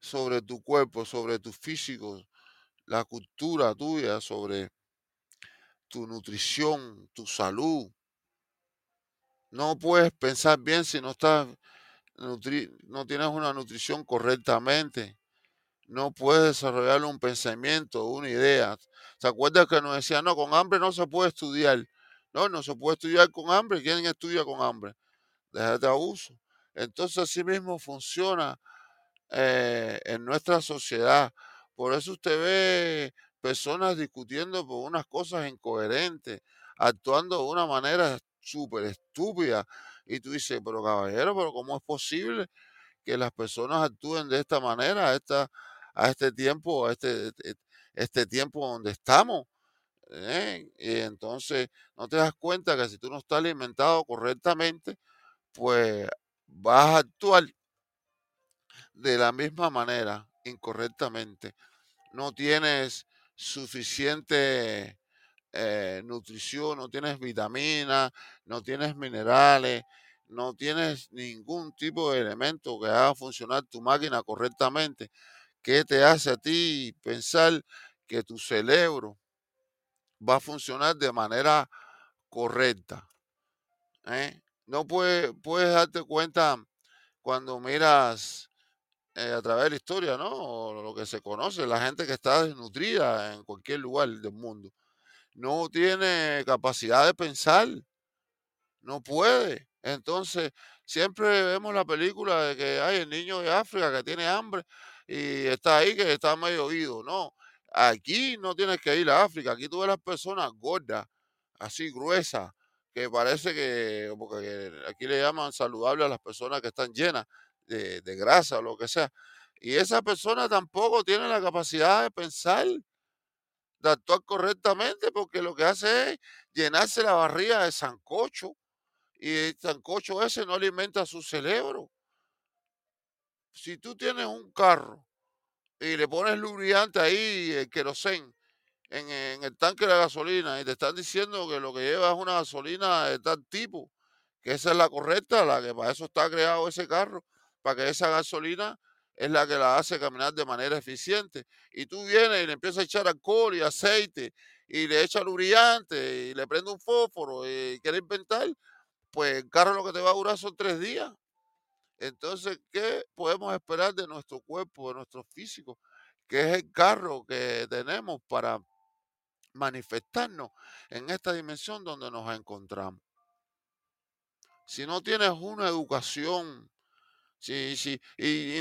sobre tu cuerpo, sobre tu físico, la cultura tuya, sobre tu nutrición, tu salud? No puedes pensar bien si no estás no tienes una nutrición correctamente. No puedes desarrollar un pensamiento, una idea. ¿Se acuerdas que nos decían, no, con hambre no se puede estudiar? No, no se puede estudiar con hambre. ¿Quién estudia con hambre? Déjate abuso. Entonces, así mismo funciona eh, en nuestra sociedad. Por eso usted ve personas discutiendo por unas cosas incoherentes, actuando de una manera súper estúpida. Y tú dices, pero caballero, pero ¿cómo es posible que las personas actúen de esta manera a, esta, a este tiempo, a este, este este tiempo donde estamos? ¿eh? Y entonces no te das cuenta que si tú no estás alimentado correctamente, pues vas a actuar de la misma manera, incorrectamente. No tienes suficiente eh, nutrición, no tienes vitaminas, no tienes minerales, no tienes ningún tipo de elemento que haga funcionar tu máquina correctamente. ¿Qué te hace a ti pensar que tu cerebro va a funcionar de manera correcta? eh? No puedes, puedes darte cuenta cuando miras eh, a través de la historia, ¿no? Lo que se conoce, la gente que está desnutrida en cualquier lugar del mundo, no tiene capacidad de pensar, no puede. Entonces, siempre vemos la película de que hay el niño de África que tiene hambre y está ahí que está medio oído. No, aquí no tienes que ir a África, aquí tú ves las personas gordas, así gruesas, que parece que, porque aquí le llaman saludable a las personas que están llenas de, grasa o lo que sea. Y esa persona tampoco tiene la capacidad de pensar, de actuar correctamente, porque lo que hace es llenarse la barriga de sancocho y el sancocho ese no alimenta su cerebro. Si tú tienes un carro y le pones lubricante ahí, el querosén, en, en el tanque de gasolina y te están diciendo que lo que lleva es una gasolina de tal tipo, que esa es la correcta, la que para eso está creado ese carro, para que esa gasolina es la que la hace caminar de manera eficiente. Y tú vienes y le empiezas a echar alcohol y aceite y le echas lubricante y le prende un fósforo y quiere inventar, pues el carro lo que te va a durar son tres días. Entonces, ¿qué podemos esperar de nuestro cuerpo, de nuestro físico? Que es el carro que tenemos para manifestarnos en esta dimensión donde nos encontramos. Si no tienes una educación, si, si, y,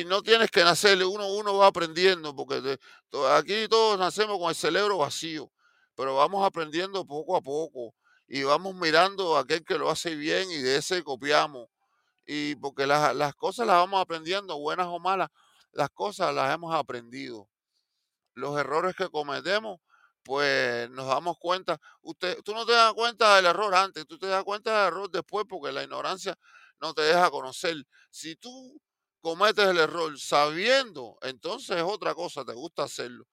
y- no tienes que nacer, uno, uno va aprendiendo, porque de- aquí todos nacemos con el cerebro vacío, pero vamos aprendiendo poco a poco y vamos mirando a aquel que lo hace bien y de ese copiamos. Y porque las, las cosas las vamos aprendiendo, buenas o malas, las cosas las hemos aprendido los errores que cometemos, pues nos damos cuenta. Usted, tú no te das cuenta del error antes, tú te das cuenta del error después porque la ignorancia no te deja conocer. Si tú cometes el error sabiendo, entonces es otra cosa, te gusta hacerlo.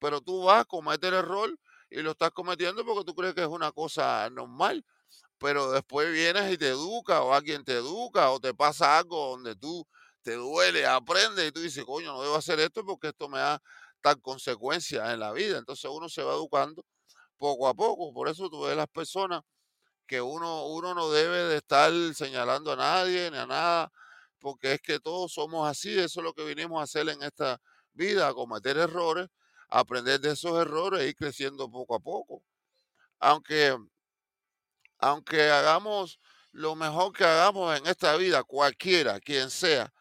pero tú vas, cometes el error y lo estás cometiendo porque tú crees que es una cosa normal, pero después vienes y te educa o alguien te educa o te pasa algo donde tú te duele, aprendes y tú dices, coño, no debo hacer esto porque esto me da tal consecuencia en la vida. Entonces uno se va educando poco a poco. Por eso tú ves las personas que uno, uno no debe de estar señalando a nadie ni a nada, porque es que todos somos así. Eso es lo que vinimos a hacer en esta vida, a cometer errores, aprender de esos errores e ir creciendo poco a poco. Aunque, aunque hagamos lo mejor que hagamos en esta vida, cualquiera, quien sea,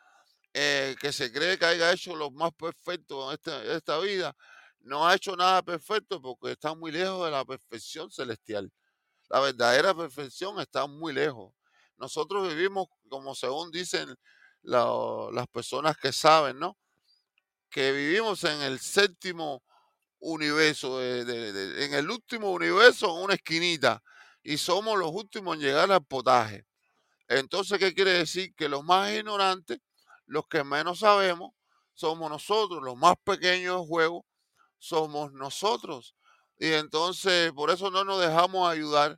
eh, que se cree que haya hecho lo más perfecto en esta, esta vida, no ha hecho nada perfecto porque está muy lejos de la perfección celestial. La verdadera perfección está muy lejos. Nosotros vivimos, como según dicen las personas que saben, ¿no? Que vivimos en el séptimo universo, en el último universo, en una esquinita, y somos los últimos en llegar al potaje. Entonces, ¿qué quiere decir? Que los más ignorantes, los que menos sabemos, somos nosotros, los más pequeños del juego, somos nosotros. Y entonces, por eso no nos dejamos ayudar.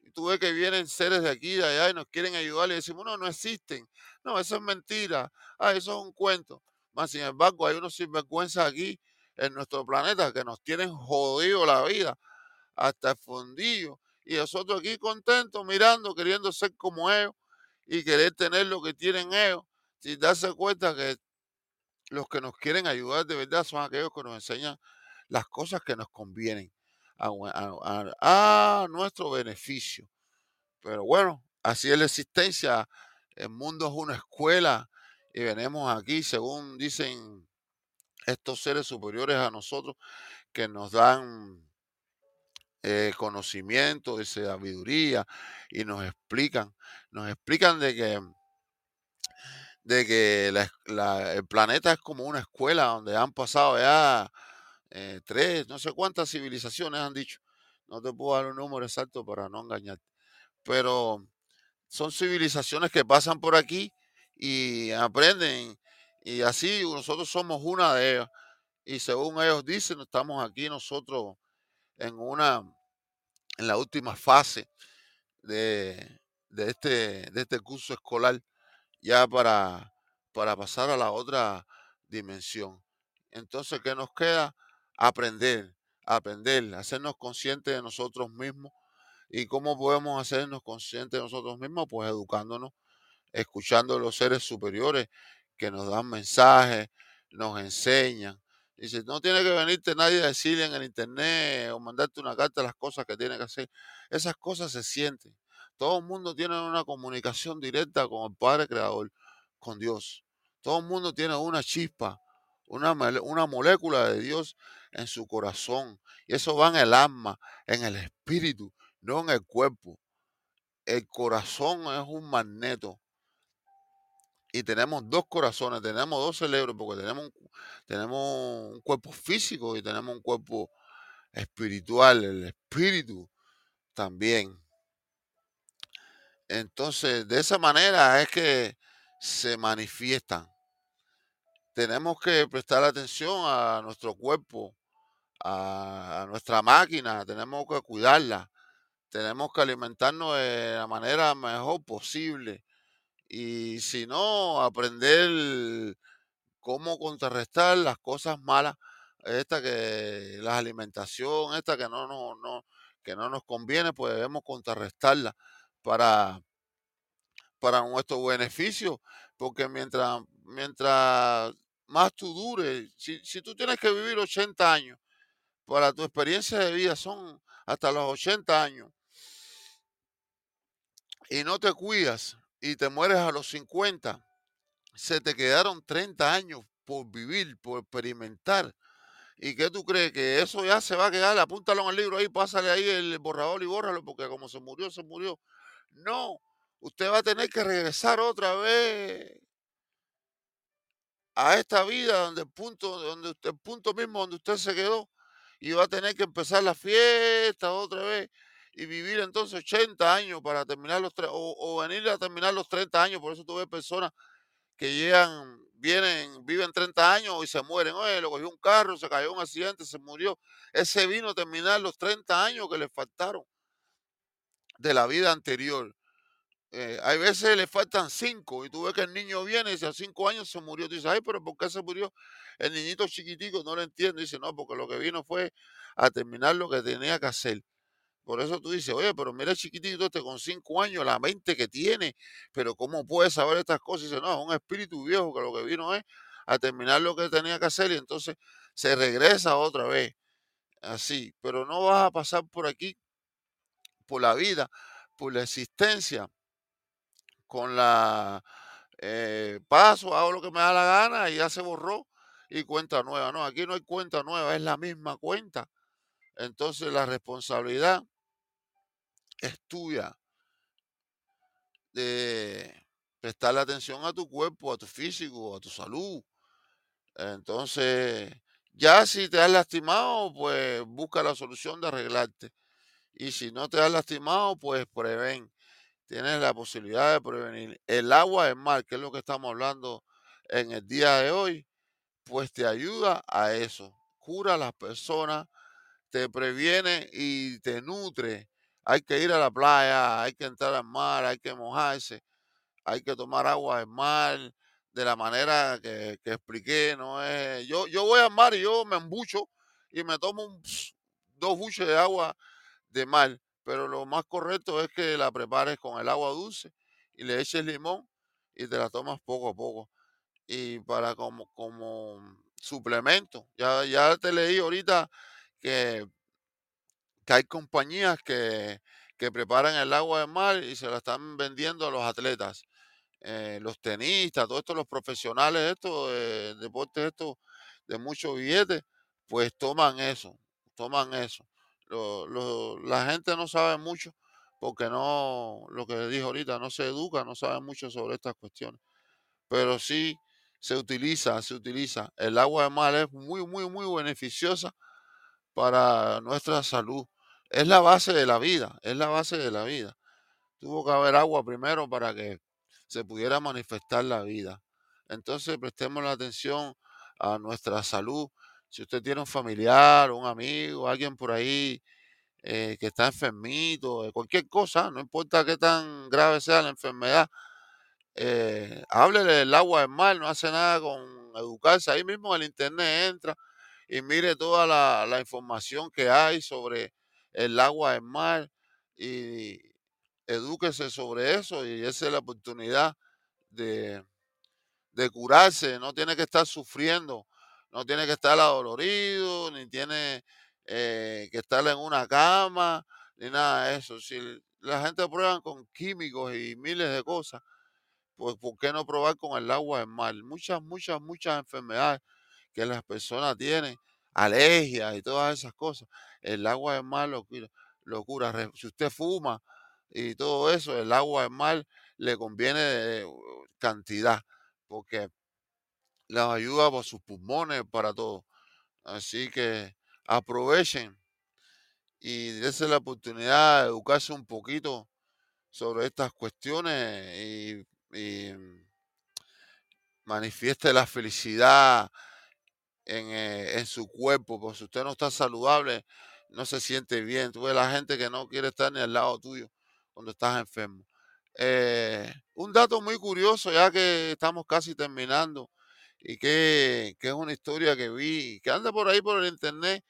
Y tú que vienen seres de aquí y de allá y nos quieren ayudar y decimos, no, no existen. No, eso es mentira. Ah, eso es un cuento. Más sin embargo, hay unos sinvergüenzas aquí en nuestro planeta que nos tienen jodido la vida hasta el fondillo. Y nosotros aquí contentos, mirando, queriendo ser como ellos y querer tener lo que tienen ellos, sin darse cuenta que los que nos quieren ayudar de verdad son aquellos que nos enseñan las cosas que nos convienen a, nuestro beneficio. Pero bueno, así es la existencia. El mundo es una escuela y venimos aquí, según dicen estos seres superiores a nosotros, que nos dan eh, conocimiento y sabiduría y nos explican, nos explican de que de que el planeta es como una escuela donde han pasado ya eh, tres, no sé cuántas civilizaciones han dicho. No te puedo dar un número exacto para no engañarte. Pero son civilizaciones que pasan por aquí y aprenden. Y así nosotros somos una de ellas. Y según ellos dicen, estamos aquí nosotros en una, en la última fase de, de este, de este curso escolar ya para, para pasar a la otra dimensión. Entonces, ¿qué nos queda? Aprender, aprender, hacernos conscientes de nosotros mismos. ¿Y cómo podemos hacernos conscientes de nosotros mismos? Pues educándonos, escuchando a los seres superiores que nos dan mensajes, nos enseñan. Dice, no tiene que venirte nadie a decirle en el internet o mandarte una carta las cosas que tiene que hacer. Esas cosas se sienten. Todo el mundo tiene una comunicación directa con el Padre Creador, con Dios. Todo el mundo tiene una chispa, una, una molécula de Dios en su corazón. Y eso va en el alma, en el espíritu, no en el cuerpo. El corazón es un magneto. Y tenemos dos corazones, tenemos dos cerebros, porque tenemos, tenemos un cuerpo físico y tenemos un cuerpo espiritual, el espíritu también. Entonces, de esa manera es que se manifiestan. Tenemos que prestar atención a nuestro cuerpo, a, nuestra máquina, tenemos que cuidarla, tenemos que alimentarnos de la manera mejor posible. Y si no, aprender cómo contrarrestar las cosas malas, esta que la alimentación, esta que no, no, que no nos conviene, pues debemos contrarrestarla para, para nuestro beneficio, porque mientras, mientras más tú dures, si, si tú tienes que vivir 80 años, para tu experiencia de vida son hasta los 80 años, y no te cuidas y te mueres a los 50, se te quedaron 30 años por vivir, por experimentar. ¿Y qué tú crees? Que eso ya se va a quedar, apúntalo en el libro ahí, pásale ahí el borrador y bórralo, porque como se murió, se murió. No, usted va a tener que regresar otra vez a esta vida donde el punto, donde usted, el punto mismo donde usted se quedó, y va a tener que empezar la fiesta otra vez y vivir entonces 80 años para terminar los o, o venir a terminar los 30 años. Por eso tuve personas que llegan, vienen, viven 30 años y se mueren. Oye, lo cogió un carro, se cayó un accidente, se murió. Ese vino a terminar los 30 años que le faltaron de la vida anterior. Eh, hay veces le faltan cinco y tú ves que el niño viene y dice a cinco años se murió. Tú dices, ay, pero ¿por qué se murió? El niñito chiquitico no lo entiende. Dice, no, porque lo que vino fue a terminar lo que tenía que hacer. Por eso tú dices, oye, pero mira chiquitito este con cinco años, la mente que tiene, pero ¿cómo puede saber estas cosas? dice, no, es un espíritu viejo que lo que vino es a terminar lo que tenía que hacer y entonces se regresa otra vez. Así, pero no vas a pasar por aquí, por la vida, por la existencia, con la eh, paso, hago lo que me da la gana y ya se borró y cuenta nueva. No, aquí no hay cuenta nueva, es la misma cuenta. Entonces la responsabilidad es tuya de prestarle atención a tu cuerpo, a tu físico, a tu salud. Entonces, ya si te has lastimado, pues busca la solución de arreglarte. Y si no te has lastimado, pues prevén. Tienes la posibilidad de prevenir. El agua es mal, que es lo que estamos hablando en el día de hoy, pues te ayuda a eso. Cura a las personas, te previene y te nutre hay que ir a la playa, hay que entrar al mar, hay que mojarse, hay que tomar agua del mar de la manera que, expliqué. No es, yo, yo voy al mar y yo me embucho y me tomo dos buches de agua de mar, pero lo más correcto es que la prepares con el agua dulce y le eches limón y te la tomas poco a poco. Y para como, como suplemento, ya, ya te leí ahorita que que hay compañías que, preparan el agua de mar y se la están vendiendo a los atletas, eh, los tenistas, todos estos, los profesionales, estos eh, deportes, estos de muchos billetes, pues toman eso, toman eso. La gente no sabe mucho porque no, lo que dijo ahorita, no se educa, no sabe mucho sobre estas cuestiones. Pero sí se utiliza, se utiliza. El agua de mar es muy, muy, muy beneficiosa para nuestra salud. Es la base de la vida, es la base de la vida. Tuvo que haber agua primero para que se pudiera manifestar la vida. Entonces prestemos la atención a nuestra salud. Si usted tiene un familiar, un amigo, alguien por ahí eh, que está enfermito, cualquier cosa, no importa qué tan grave sea la enfermedad, eh, háblele del agua del mar, no hace nada con educarse. Ahí mismo en el internet entra y mire toda la, información que hay sobre el agua del mar y edúquese sobre eso y esa es la oportunidad de, curarse, no tiene que estar sufriendo, no tiene que estar adolorido, ni tiene eh, que estar en una cama, ni nada de eso. Si la gente prueba con químicos y miles de cosas, pues ¿por qué no probar con el agua del mar? Muchas, muchas, muchas enfermedades que las personas tienen, alergias y todas esas cosas. El agua del mar lo, cura. Si usted fuma y todo eso, el agua del mar le conviene cantidad, porque les ayuda por sus pulmones, para todo. Así que aprovechen y dense la oportunidad de educarse un poquito sobre estas cuestiones y, manifieste la felicidad eh, en, su cuerpo, porque si usted no está saludable, no se siente bien. Tú ves la gente que no quiere estar ni al lado tuyo cuando estás enfermo. Eh, un dato muy curioso, ya que estamos casi terminando, y que, que, es una historia que vi, que anda por ahí por el internet,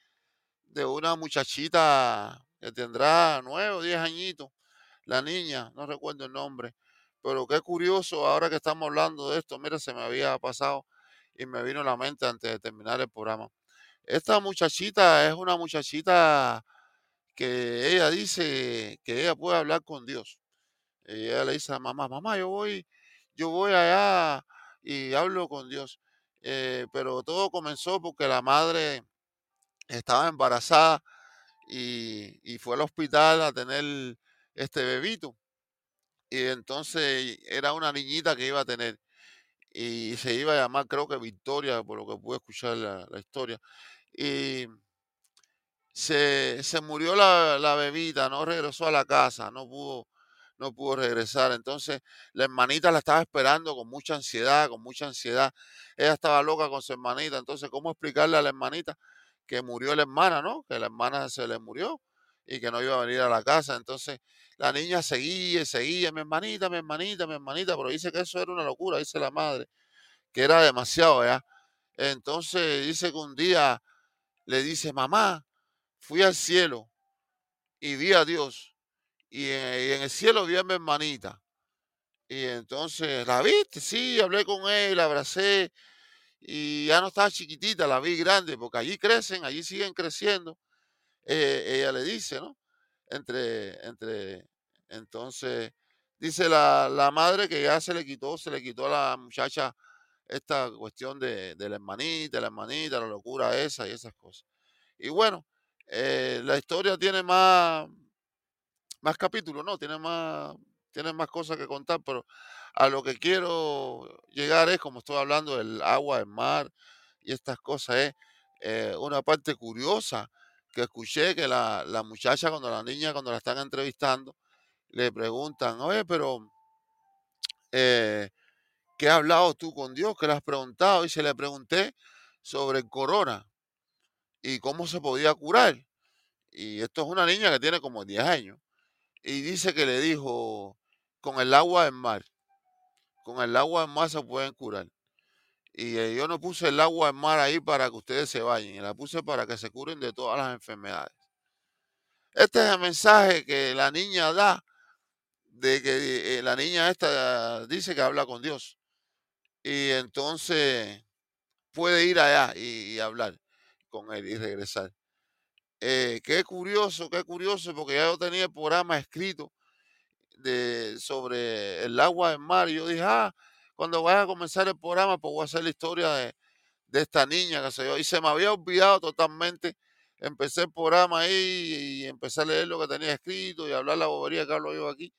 de una muchachita que tendrá nueve o diez añitos, la niña, no recuerdo el nombre, pero qué curioso, ahora que estamos hablando de esto, mira, se me había pasado y me vino a la mente antes de terminar el programa. Esta muchachita es una muchachita que ella dice que ella puede hablar con Dios. Y ella le dice a mamá, mamá, yo voy, yo voy allá y hablo con Dios. Eh, pero todo comenzó porque la madre estaba embarazada y, fue al hospital a tener este bebito. Y entonces era una niñita que iba a tener y se iba a llamar, creo que Victoria, por lo que pude escuchar la, historia. Y se, se murió la, la, bebita, no regresó a la casa, no pudo, no pudo regresar. Entonces la hermanita la estaba esperando con mucha ansiedad, con mucha ansiedad. Ella estaba loca con su hermanita. Entonces, ¿cómo explicarle a la hermanita que murió la hermana, no? Que la hermana se le murió y que no iba a venir a la casa. Entonces la niña seguía y seguía, mi hermanita, mi hermanita, mi hermanita, pero dice que eso era una locura, dice la madre, que era demasiado, ¿ya? Entonces dice que un día le dice, mamá, fui al cielo y vi a Dios. Y en, el cielo vi a mi hermanita. Y entonces, ¿la viste? Sí, hablé con él, la abracé. Y ya no estaba chiquitita, la vi grande, porque allí crecen, allí siguen creciendo. Eh, ella le dice, ¿no? Entre, entre, entonces, dice la, la, madre que ya se le quitó, se le quitó a la muchacha esta cuestión de, de la hermanita, la hermanita, la locura esa y esas cosas. Y bueno, eh, la historia tiene más, más capítulos, ¿no? Tiene más, tiene más cosas que contar, pero a lo que quiero llegar es, como estoy hablando del agua, del mar y estas cosas, es eh, una parte curiosa que escuché que la, la, muchacha, cuando la niña, cuando la están entrevistando, le preguntan, oye, pero, eh, ¿qué has hablado tú con Dios? ¿Qué le has preguntado? Y se le pregunté sobre el corona y cómo se podía curar. Y esto es una niña que tiene como 10 años. Y dice que le dijo, con el agua del mar, con el agua del mar se pueden curar. Y eh, yo no puse el agua del mar ahí para que ustedes se vayan, y la puse para que se curen de todas las enfermedades. Este es el mensaje que la niña da, de que eh, la niña esta dice que habla con Dios. Y entonces puede ir allá y hablar con él y regresar. Eh, qué curioso, qué curioso, porque ya yo tenía el programa escrito sobre el agua del mar. Y yo dije, ah, cuando vaya a comenzar el programa, pues voy a hacer la historia de, de esta niña, que se yo. Y se me había olvidado totalmente. Empecé el programa ahí y empecé a leer lo que tenía escrito y hablar la bobería que hablo yo aquí.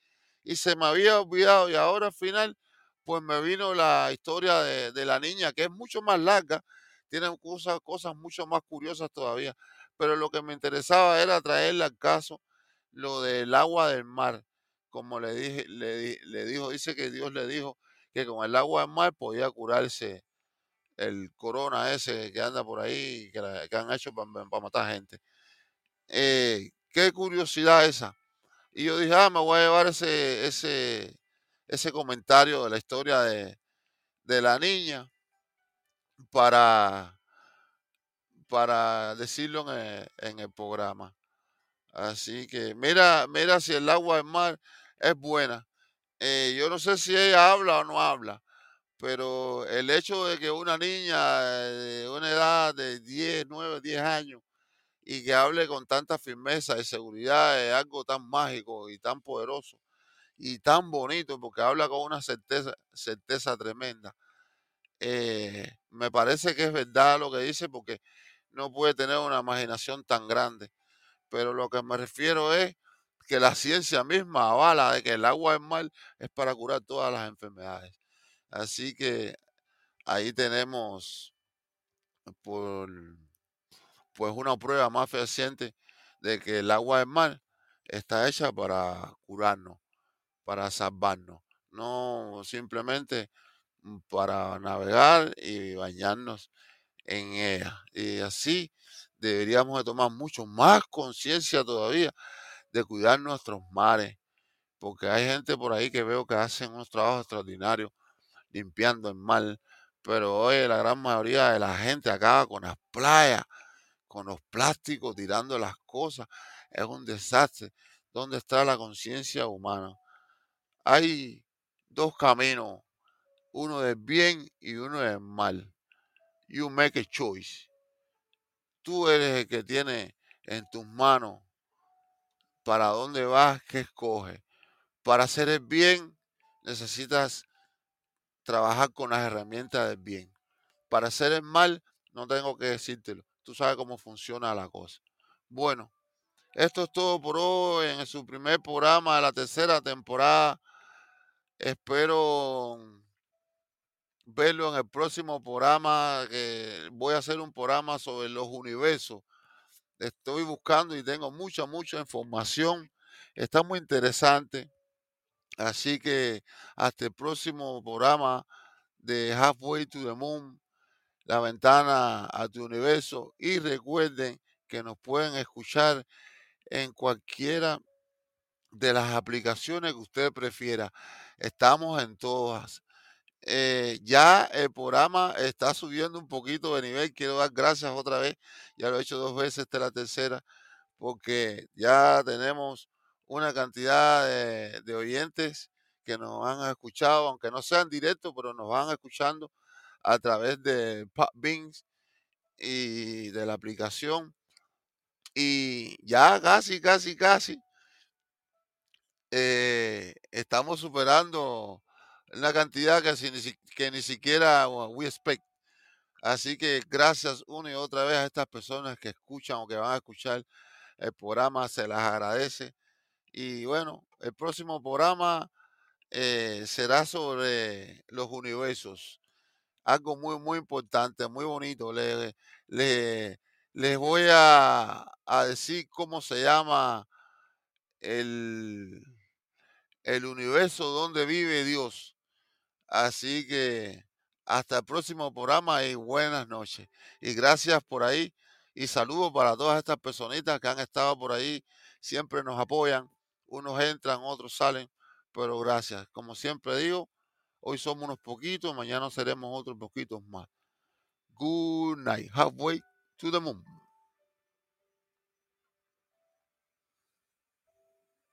Y se me había olvidado. Y ahora al final, pues me vino la historia de, de la niña, que es mucho más larga tienen cosas, cosas mucho más curiosas todavía. Pero lo que me interesaba era traerle al caso lo del agua del mar. Como le dije, le, le dijo, dice que Dios le dijo que con el agua del mar podía curarse el corona ese que anda por ahí, que, que han hecho para, matar gente. Eh, qué curiosidad esa. Y yo dije, ah, me voy a llevar ese, ese, ese comentario de la historia de, de la niña para, para decirlo en el, programa. Así que mira, mira si el agua del mar es buena. Eh, yo no sé si ella habla o no habla, pero el hecho de que una niña de una edad de 10, 9, 10 años y que hable con tanta firmeza y seguridad es algo tan mágico y tan poderoso y tan bonito porque habla con una certeza, certeza tremenda. Eh, me parece que es verdad lo que dice porque no puede tener una imaginación tan grande. Pero lo que me refiero es que la ciencia misma avala de que el agua del mar es para curar todas las enfermedades. Así que ahí tenemos por, pues una prueba más fehaciente de que el agua del mar está hecha para curarnos, para salvarnos, no simplemente Mm, para navegar y bañarnos en ella. Y así deberíamos de tomar mucho más conciencia todavía de cuidar nuestros mares, porque hay gente por ahí que veo que hacen unos trabajos extraordinarios limpiando el mar, pero hoy la gran mayoría de la gente acaba con las playas, con los plásticos, tirando las cosas. Es un desastre. ¿Dónde está la conciencia humana? Hay dos caminos uno del bien y uno del mal. You make a choice. Tú eres el que tiene en tus manos para dónde vas, qué escoges. Para hacer el bien necesitas trabajar con las herramientas del bien. Para hacer el mal, no tengo que decírtelo. Tú sabes cómo funciona la cosa. Bueno, esto es todo por hoy en su primer programa de la tercera temporada. Espero verlo en el próximo programa, que voy a hacer un programa sobre los universos. Estoy buscando y tengo mucha, mucha información. Está muy interesante. Así que hasta el próximo programa de Halfway to the Moon, la ventana a tu universo. Y recuerden que nos pueden escuchar en cualquiera de las aplicaciones que usted prefiera. Estamos en todas. Eh, ya el programa está subiendo un poquito de nivel. Quiero dar gracias otra vez. Ya lo he hecho dos veces, esta es la tercera, porque ya tenemos una cantidad de, oyentes que nos han escuchado, aunque no sean directos, pero nos van escuchando a través de Beans y de la aplicación. Y ya casi, casi, casi eh, estamos superando una cantidad que, ni, que ni siquiera we expect. Así que gracias una y otra vez a estas personas que escuchan o que van a escuchar el programa, se las agradece. Y bueno, el próximo programa eh, será sobre los universos. Algo muy, muy importante, muy bonito. Le, le, les voy a, a decir cómo se llama el, el universo donde vive Dios. Así que hasta el próximo programa y buenas noches. Y gracias por ahí. Y saludos para todas estas personitas que han estado por ahí. Siempre nos apoyan. Unos entran, otros salen. Pero gracias. Como siempre digo, hoy somos unos poquitos, mañana seremos otros poquitos más. Good night. Halfway to the moon.